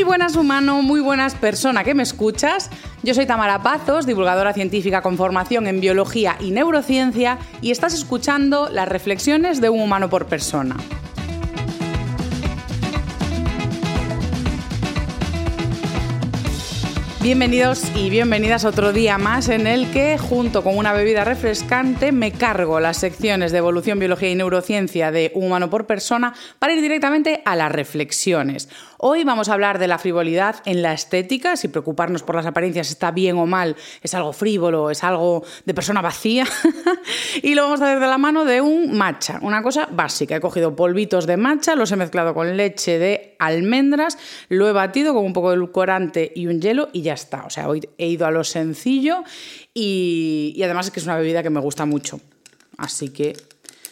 Muy buenas humano, muy buenas persona que me escuchas. Yo soy Tamara Pazos, divulgadora científica con formación en biología y neurociencia, y estás escuchando las reflexiones de un humano por persona. Bienvenidos y bienvenidas a otro día más en el que, junto con una bebida refrescante, me cargo las secciones de evolución, biología y neurociencia de humano por persona para ir directamente a las reflexiones. Hoy vamos a hablar de la frivolidad en la estética, si preocuparnos por las apariencias está bien o mal, es algo frívolo, es algo de persona vacía, y lo vamos a hacer de la mano de un matcha, una cosa básica. He cogido polvitos de matcha, los he mezclado con leche de almendras, lo he batido con un poco de edulcorante y un hielo y ya está. O sea, hoy he ido a lo sencillo y, y además es que es una bebida que me gusta mucho. Así que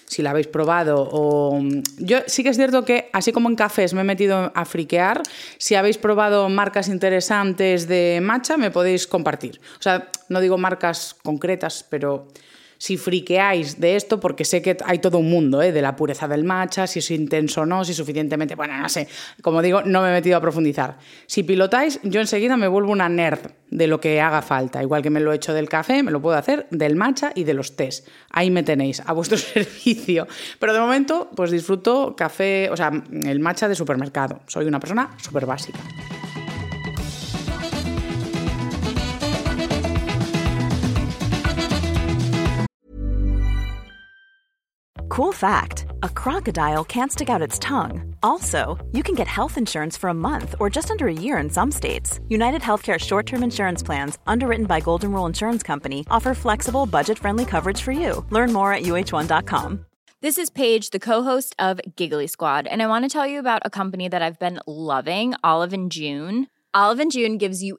si la habéis probado o yo sí que es cierto que así como en cafés me he metido a friquear, si habéis probado marcas interesantes de matcha me podéis compartir. O sea, no digo marcas concretas, pero si friqueáis de esto, porque sé que hay todo un mundo ¿eh? de la pureza del matcha, si es intenso o no, si suficientemente, bueno, no sé, como digo, no me he metido a profundizar. Si pilotáis, yo enseguida me vuelvo una nerd de lo que haga falta, igual que me lo he hecho del café, me lo puedo hacer del matcha y de los tés. Ahí me tenéis, a vuestro servicio. Pero de momento, pues disfruto café, o sea, el matcha de supermercado. Soy una persona súper básica. Cool fact a crocodile can't stick out its tongue. Also, you can get health insurance for a month or just under a year in some states. United Healthcare short term insurance plans, underwritten by Golden Rule Insurance Company, offer flexible, budget friendly coverage for you. Learn more at uh1.com. This is Paige, the co-host of Giggly Squad, and I want to tell you about a company that I've been loving, Olive and June. Olive and June gives you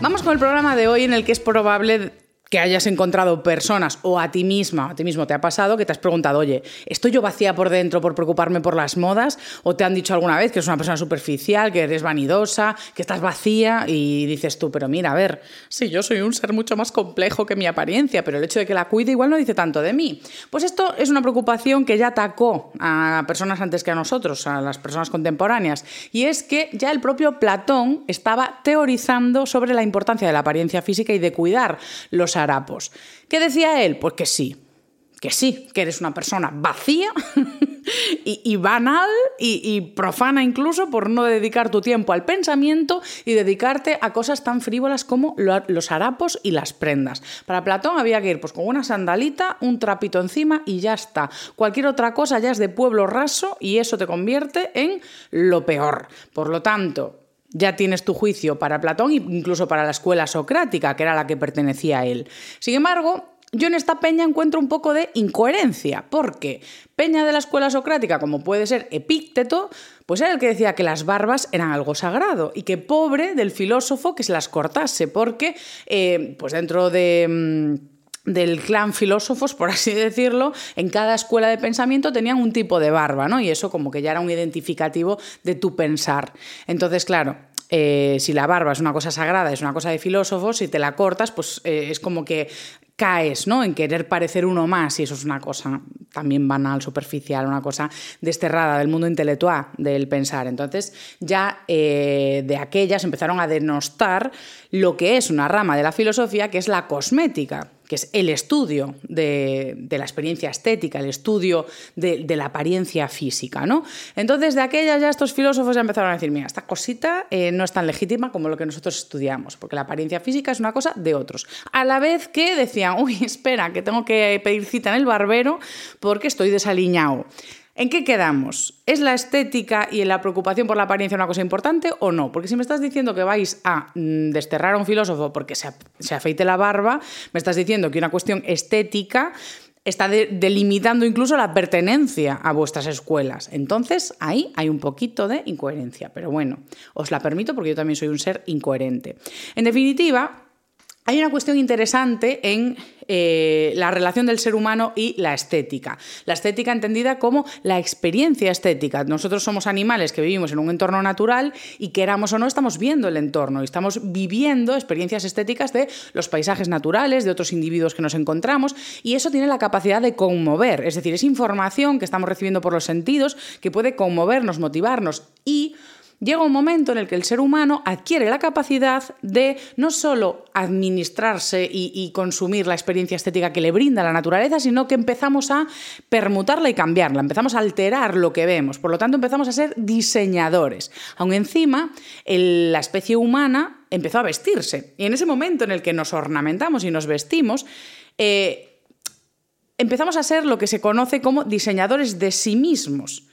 Vamos con el programa de hoy en el que es probable que hayas encontrado personas o a ti misma, a ti mismo te ha pasado, que te has preguntado, oye, ¿estoy yo vacía por dentro por preocuparme por las modas? ¿O te han dicho alguna vez que eres una persona superficial, que eres vanidosa, que estás vacía? Y dices tú, pero mira, a ver, sí, yo soy un ser mucho más complejo que mi apariencia, pero el hecho de que la cuide igual no dice tanto de mí. Pues esto es una preocupación que ya atacó a personas antes que a nosotros, a las personas contemporáneas, y es que ya el propio Platón estaba teorizando sobre la importancia de la apariencia física y de cuidar los harapos. ¿Qué decía él? Pues que sí, que sí, que eres una persona vacía y, banal y, profana incluso por no dedicar tu tiempo al pensamiento y dedicarte a cosas tan frívolas como lo, los harapos y las prendas. Para Platón había que ir pues, con una sandalita, un trapito encima y ya está. Cualquier otra cosa ya es de pueblo raso y eso te convierte en lo peor. Por lo tanto, ya tienes tu juicio para Platón incluso para la escuela socrática, que era la que pertenecía a él. Sin embargo, yo en esta peña encuentro un poco de incoherencia, porque peña de la escuela socrática, como puede ser Epícteto, pues era el que decía que las barbas eran algo sagrado y que pobre del filósofo que se las cortase, porque eh, pues dentro de... del clan filósofos, por así decirlo, en cada escuela de pensamiento tenían un tipo de barba, ¿no? Y eso como que ya era un identificativo de tu pensar. Entonces, claro, eh, si la barba es una cosa sagrada, es una cosa de filósofos, si te la cortas, pues eh, es como que caes ¿no? en querer parecer uno más y eso es una cosa también banal, superficial, una cosa desterrada del mundo intelectual del pensar. Entonces ya eh, de aquellas empezaron a denostar lo que es una rama de la filosofía que es la cosmética que es el estudio de, la experiencia estética, el estudio de, la apariencia física. ¿no? Entonces, de aquellas ya estos filósofos ya empezaron a decir, mira, esta cosita eh, no es tan legítima como lo que nosotros estudiamos, porque la apariencia física es una cosa de otros. A la vez que decían, uy, espera, que tengo que pedir cita en el barbero porque estoy desaliñado. ¿En qué quedamos? ¿Es la estética y la preocupación por la apariencia una cosa importante o no? Porque si me estás diciendo que vais a mm, desterrar a un filósofo porque se, afeite la barba, me estás diciendo que una cuestión estética está delimitando incluso la pertenencia a vuestras escuelas. Entonces, ahí hay un poquito de incoherencia. Pero bueno, os la permito porque yo también soy un ser incoherente. En definitiva, hay una cuestión interesante en eh, la relación del ser humano y la estética. La estética entendida como la experiencia estética. Nosotros somos animales que vivimos en un entorno natural y queramos o no estamos viendo el entorno y estamos viviendo experiencias estéticas de los paisajes naturales, de otros individuos que nos encontramos y eso tiene la capacidad de conmover. Es decir, es información que estamos recibiendo por los sentidos que puede conmovernos, motivarnos y llega un momento en el que el ser humano adquiere la capacidad de no solo administrarse y, consumir la experiencia estética que le brinda la naturaleza, sino que empezamos a permutarla y cambiarla, empezamos a alterar lo que vemos, por lo tanto empezamos a ser diseñadores. Aún encima, la especie humana empezó a vestirse. Y en ese momento en el que nos ornamentamos y nos vestimos, eh, empezamos a ser lo que se conoce como diseñadores de sí mismos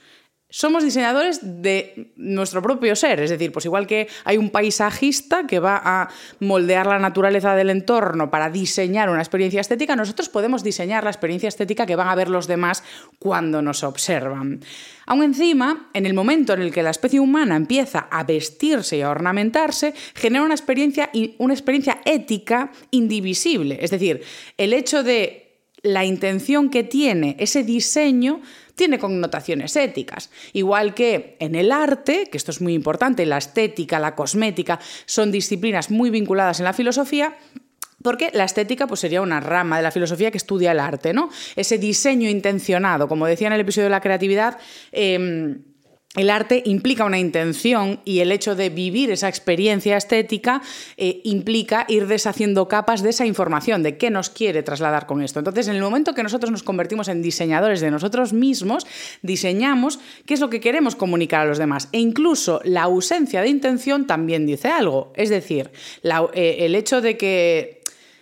somos diseñadores de nuestro propio ser, es decir, pues igual que hay un paisajista que va a moldear la naturaleza del entorno para diseñar una experiencia estética, nosotros podemos diseñar la experiencia estética que van a ver los demás cuando nos observan. Aún encima, en el momento en el que la especie humana empieza a vestirse y a ornamentarse, genera una experiencia, una experiencia ética indivisible, es decir, el hecho de la intención que tiene ese diseño tiene connotaciones éticas. Igual que en el arte, que esto es muy importante, la estética, la cosmética, son disciplinas muy vinculadas en la filosofía, porque la estética pues, sería una rama de la filosofía que estudia el arte, ¿no? Ese diseño intencionado, como decía en el episodio de la creatividad, em, el arte implica una intención y el hecho de vivir esa experiencia estética eh, implica ir deshaciendo capas de esa información, de qué nos quiere trasladar con esto. Entonces, en el momento que nosotros nos convertimos en diseñadores de nosotros mismos, diseñamos qué es lo que queremos comunicar a los demás. E incluso la ausencia de intención también dice algo. Es decir, eh, el hecho de que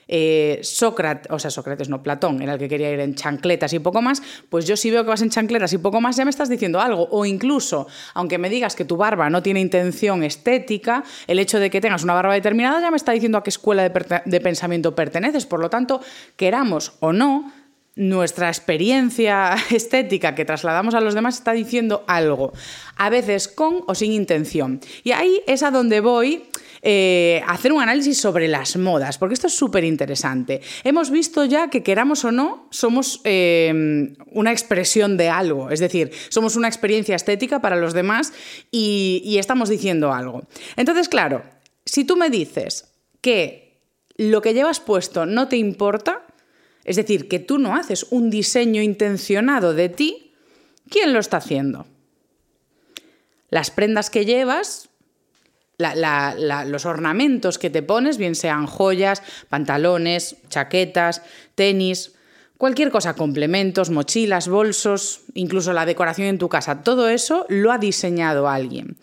eh, Sócrates, o sea, Sócrates no, Platón, era el que quería ir en chancletas y poco más, pues yo si veo que vas en chancletas y poco más ya me estás diciendo algo. O incluso, aunque me digas que tu barba no tiene intención estética, el hecho de que tengas una barba determinada ya me está diciendo a qué escuela de, de pensamiento perteneces. Por lo tanto, queramos o no, nuestra experiencia estética que trasladamos a los demás está diciendo algo, a veces con o sin intención. Y ahí es a donde voy eh, hacer un análisis sobre las modas, porque esto es súper interesante. Hemos visto ya que queramos o no, somos eh, una expresión de algo, es decir, somos una experiencia estética para los demás y estamos diciendo algo. Entonces, claro, si tú me dices que lo que llevas puesto no te importa, es decir, que tú no haces un diseño intencionado de ti, ¿quién lo está haciendo? Las prendas que llevas los ornamentos que te pones, bien sean joyas, pantalones, chaquetas, tenis, cualquier cosa, complementos, mochilas, bolsos, incluso la decoración en tu casa, todo eso lo ha diseñado alguien.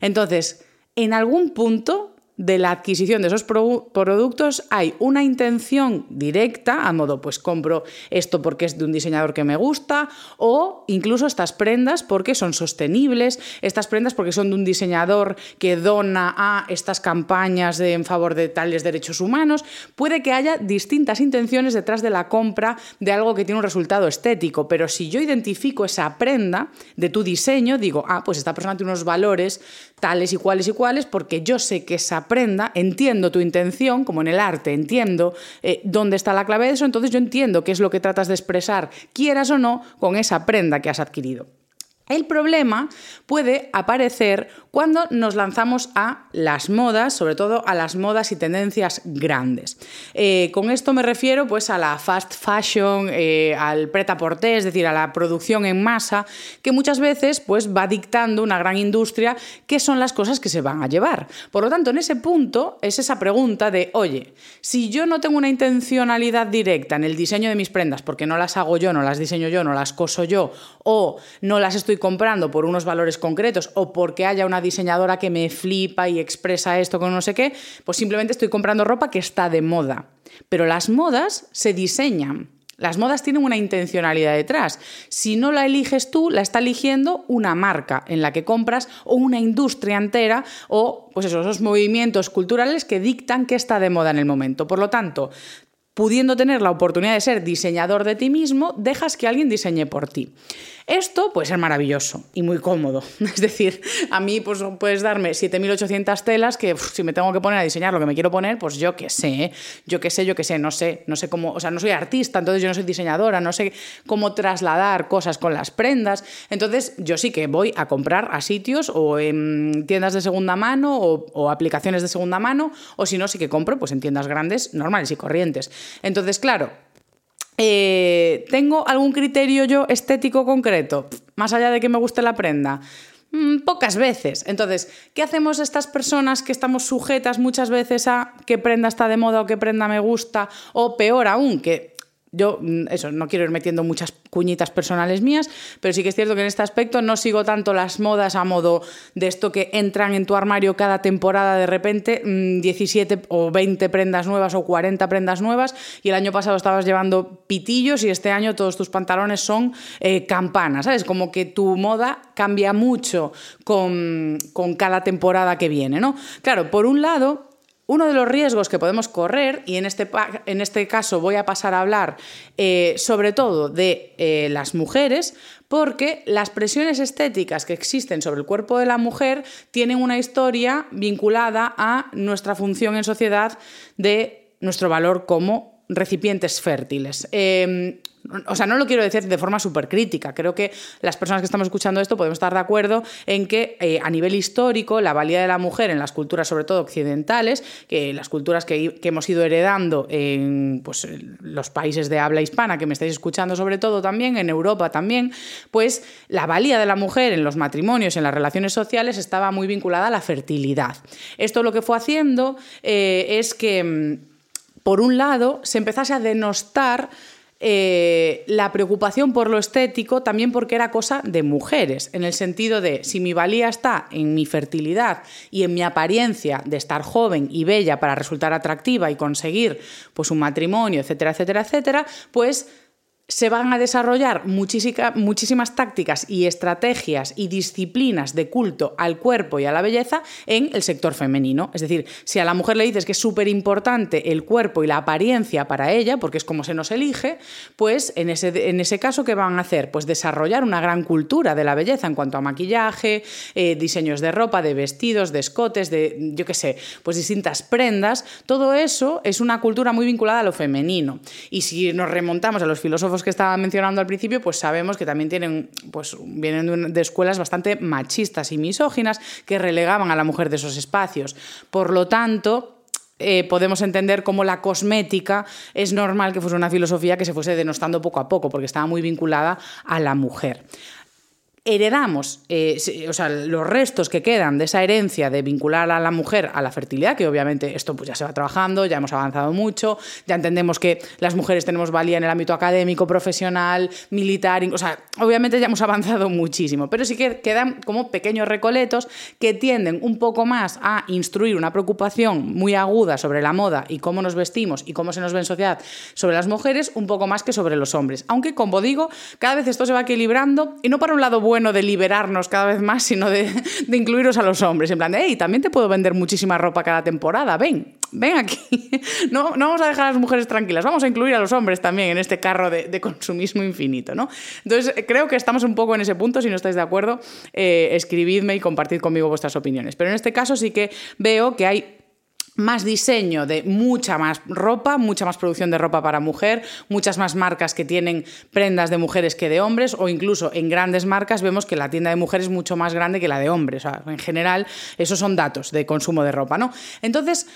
Entonces, en algún punto de la adquisición de esos productos hay una intención directa, a modo, pues compro esto porque es de un diseñador que me gusta, o incluso estas prendas porque son sostenibles, estas prendas porque son de un diseñador que dona a estas campañas en favor de tales derechos humanos. Puede que haya distintas intenciones detrás de la compra de algo que tiene un resultado estético, pero si yo identifico esa prenda de tu diseño, digo, ah, pues esta persona tiene unos valores tales y cuales y cuales porque yo sé que esa entiendo tu intención, como en el arte, entiendo eh, dónde está la clave de eso, entonces yo entiendo qué es lo que tratas de expresar, quieras o no, con esa prenda que has adquirido. El problema puede aparecer cuando nos lanzamos a las modas, sobre todo a las modas y tendencias grandes. Eh, con esto me refiero pues, a la fast fashion, eh, al pret à es decir, a la producción en masa, que muchas veces pues, va dictando una gran industria qué son las cosas que se van a llevar. Por lo tanto, en ese punto es esa pregunta de, oye, si yo no tengo una intencionalidad directa en el diseño de mis prendas, porque no las hago yo, no las diseño yo, no las coso yo, o no las estoy comprando por unos valores concretos o porque haya una diseñadora que me flipa y expresa esto con no sé qué, pues simplemente estoy comprando ropa que está de moda. Pero las modas se diseñan. Las modas tienen una intencionalidad detrás. Si no la eliges tú, la está eligiendo una marca en la que compras o una industria entera o pues esos movimientos culturales que dictan qué está de moda en el momento. Por lo tanto, pudiendo tener la oportunidad de ser diseñador de ti mismo, dejas que alguien diseñe por ti. Esto puede ser maravilloso y muy cómodo. Es decir, a mí pues, puedes darme 7.800 telas que si me tengo que poner a diseñar lo que me quiero poner, pues yo qué sé, ¿eh? yo qué sé, yo qué sé, no sé, no sé cómo, o sea, no soy artista, entonces yo no soy diseñadora, no sé cómo trasladar cosas con las prendas. Entonces yo sí que voy a comprar a sitios o en tiendas de segunda mano o, o aplicaciones de segunda mano, o si no, sí que compro pues en tiendas grandes, normales y corrientes. Entonces, claro, eh, ¿Tengo algún criterio yo estético concreto? Más allá de que me guste la prenda. Mm, pocas veces. Entonces, ¿qué hacemos estas personas que estamos sujetas muchas veces a qué prenda está de moda o qué prenda me gusta? O peor aún, que yo, mm, eso, no quiero ir metiendo muchas cuñitas personales mías, pero sí que es cierto que en este aspecto no sigo tanto las modas a modo de esto que entran en tu armario cada temporada de repente 17 mm, o 20 prendas nuevas o 40 prendas nuevas y el año pasado estabas llevando pitillos y este año todos tus pantalones son eh, campanas, ¿sabes? Como que tu moda cambia mucho con, con cada temporada que viene, ¿no? Claro, por un lado, uno de los riesgos que podemos correr, y en este, en este caso voy a pasar a hablar eh, sobre todo de eh, las mujeres, porque las presiones estéticas que existen sobre el cuerpo de la mujer tienen una historia vinculada a nuestra función en sociedad de nuestro valor como recipientes fértiles. Em, o sea, no lo quiero decir de forma súper crítica. Creo que las personas que estamos escuchando esto podemos estar de acuerdo en que eh, a nivel histórico la valía de la mujer en las culturas, sobre todo occidentales, que las culturas que, hemos ido heredando en pues, los países de habla hispana, que me estáis escuchando sobre todo también, en Europa también, pues la valía de la mujer en los matrimonios, en las relaciones sociales, estaba muy vinculada a la fertilidad. Esto lo que fue haciendo eh, es que, mm, por un lado, se empezase a denostar eh, la preocupación por lo estético también porque era cosa de mujeres, en el sentido de si mi valía está en mi fertilidad y en mi apariencia de estar joven y bella para resultar atractiva y conseguir pues un matrimonio, etcétera, etcétera, etcétera, pues se van a desarrollar muchísimas tácticas y estrategias y disciplinas de culto al cuerpo y a la belleza en el sector femenino. Es decir, si a la mujer le dices que es súper importante el cuerpo y la apariencia para ella, porque es como se nos elige, pues en ese, en ese caso, ¿qué van a hacer? Pues desarrollar una gran cultura de la belleza en cuanto a maquillaje, eh, diseños de ropa, de vestidos, de escotes, de, yo qué sé, pues distintas prendas. Todo eso es una cultura muy vinculada a lo femenino. Y si nos remontamos a los filósofos que estaba mencionando al principio, pues sabemos que también tienen, pues vienen de escuelas bastante machistas y misóginas que relegaban a la mujer de esos espacios. Por lo tanto, eh, podemos entender cómo la cosmética es normal que fuese una filosofía que se fuese denostando poco a poco, porque estaba muy vinculada a la mujer heredamos, eh, o sea, los restos que quedan de esa herencia de vincular a la mujer a la fertilidad, que obviamente esto pues ya se va trabajando, ya hemos avanzado mucho, ya entendemos que las mujeres tenemos valía en el ámbito académico, profesional, militar, o sea, obviamente ya hemos avanzado muchísimo, pero sí que quedan como pequeños recoletos que tienden un poco más a instruir una preocupación muy aguda sobre la moda y cómo nos vestimos y cómo se nos ve en sociedad sobre las mujeres, un poco más que sobre los hombres. Aunque, como digo, cada vez esto se va equilibrando y no para un lado bueno, de liberarnos cada vez más, sino de, incluiros a los hombres. En plan hey, también te puedo vender muchísima ropa cada temporada, ven, ven aquí. No, no vamos a dejar a las mujeres tranquilas, vamos a incluir a los hombres también en este carro de, consumismo infinito. ¿no? Entonces, creo que estamos un poco en ese punto. Si no estáis de acuerdo, eh, escribidme y compartid conmigo vuestras opiniones. Pero en este caso sí que veo que hay más diseño de mucha más ropa, mucha más producción de ropa para mujer, muchas más marcas que tienen prendas de mujeres que de hombres, o incluso en grandes marcas vemos que la tienda de mujeres es mucho más grande que la de hombres. en general, esos son datos de consumo de ropa, ¿no? Entonces,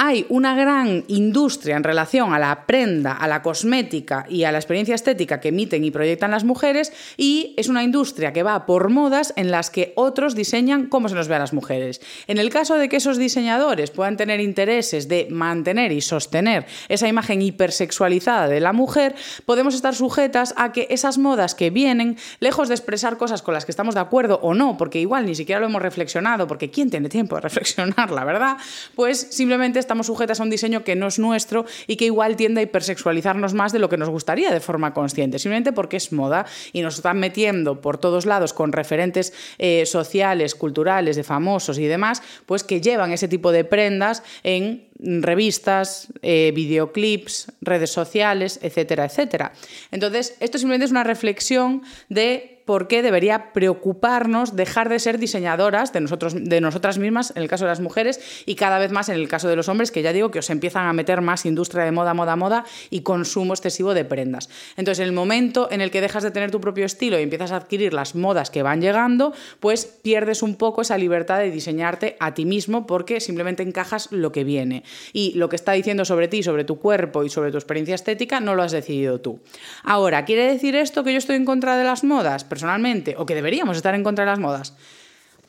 hay una gran industria en relación a la prenda, a la cosmética y a la experiencia estética que emiten y proyectan las mujeres y es una industria que va por modas en las que otros diseñan cómo se nos ve a las mujeres. En el caso de que esos diseñadores puedan tener intereses de mantener y sostener esa imagen hipersexualizada de la mujer, podemos estar sujetas a que esas modas que vienen, lejos de expresar cosas con las que estamos de acuerdo o no, porque igual ni siquiera lo hemos reflexionado, porque ¿quién tiene tiempo de reflexionar, la verdad? Pues simplemente estamos sujetas a un diseño que no es nuestro y que igual tiende a hipersexualizarnos más de lo que nos gustaría de forma consciente, simplemente porque es moda y nos están metiendo por todos lados con referentes eh, sociales, culturales, de famosos y demás, pues que llevan ese tipo de prendas en revistas, eh, videoclips, redes sociales, etcétera, etcétera. Entonces, esto simplemente es una reflexión de por qué debería preocuparnos dejar de ser diseñadoras de, nosotros, de nosotras mismas, en el caso de las mujeres, y cada vez más en el caso de los hombres, que ya digo que os empiezan a meter más industria de moda, moda, moda y consumo excesivo de prendas. Entonces, en el momento en el que dejas de tener tu propio estilo y empiezas a adquirir las modas que van llegando, pues pierdes un poco esa libertad de diseñarte a ti mismo porque simplemente encajas lo que viene. Y lo que está diciendo sobre ti, sobre tu cuerpo y sobre tu experiencia estética, no lo has decidido tú. Ahora, ¿quiere decir esto que yo estoy en contra de las modas? Personalmente, o que deberíamos estar en contra de las modas,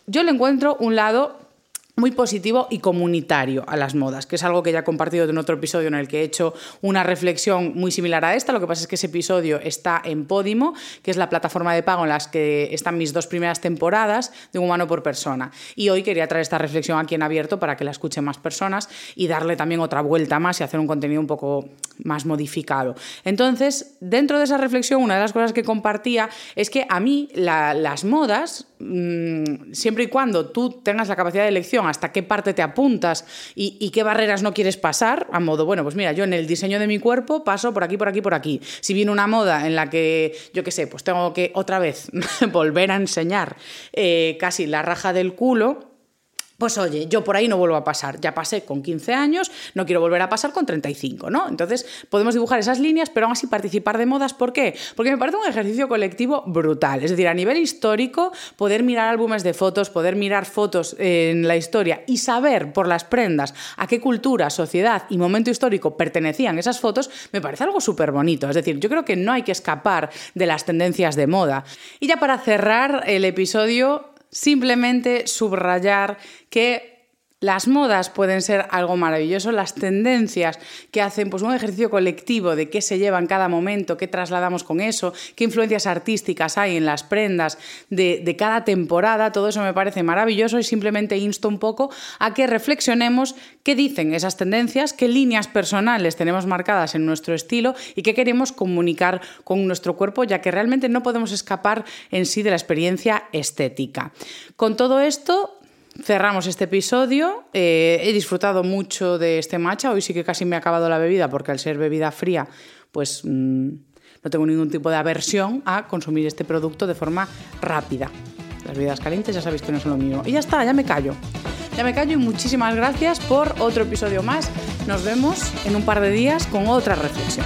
yo le encuentro un lado muy positivo y comunitario a las modas, que es algo que ya he compartido en otro episodio en el que he hecho una reflexión muy similar a esta. Lo que pasa es que ese episodio está en Podimo, que es la plataforma de pago en las que están mis dos primeras temporadas de Un humano por persona. Y hoy quería traer esta reflexión aquí en abierto para que la escuchen más personas y darle también otra vuelta más y hacer un contenido un poco más modificado. Entonces, dentro de esa reflexión, una de las cosas que compartía es que a mí las modas, mm, siempre y cuando tú tengas la capacidad de elección hasta qué parte te apuntas y, qué barreras no quieres pasar, a modo, bueno, pues mira, yo en el diseño de mi cuerpo paso por aquí, por aquí, por aquí. Si viene una moda en la que, yo qué sé, pues tengo que otra vez volver a enseñar eh, casi la raja del culo, pues oye, yo por ahí no vuelvo a pasar. Ya pasé con 15 años, no quiero volver a pasar con 35, ¿no? Entonces podemos dibujar esas líneas, pero aún así participar de modas. ¿Por qué? Porque me parece un ejercicio colectivo brutal. Es decir, a nivel histórico, poder mirar álbumes de fotos, poder mirar fotos en la historia y saber por las prendas a qué cultura, sociedad y momento histórico pertenecían esas fotos, me parece algo súper bonito. Es decir, yo creo que no hay que escapar de las tendencias de moda. Y ya para cerrar el episodio, simplemente subrayar que las modas pueden ser algo maravilloso, las tendencias que hacen pues, un ejercicio colectivo de qué se lleva en cada momento, qué trasladamos con eso, qué influencias artísticas hay en las prendas de, de cada temporada, todo eso me parece maravilloso y simplemente insto un poco a que reflexionemos qué dicen esas tendencias, qué líneas personales tenemos marcadas en nuestro estilo y qué queremos comunicar con nuestro cuerpo, ya que realmente no podemos escapar en sí de la experiencia estética. Con todo esto, cerramos este episodio. Eh, he disfrutado mucho de este matcha. Hoy sí que casi me ha acabado la bebida porque al ser bebida fría, pues mm, no tengo ningún tipo de aversión a consumir este producto de forma rápida. Las bebidas calientes ya sabéis que no son lo mío. Y ya está, ya me callo. Ya me callo y muchísimas gracias por otro episodio más. Nos vemos en un par de días con otra reflexión.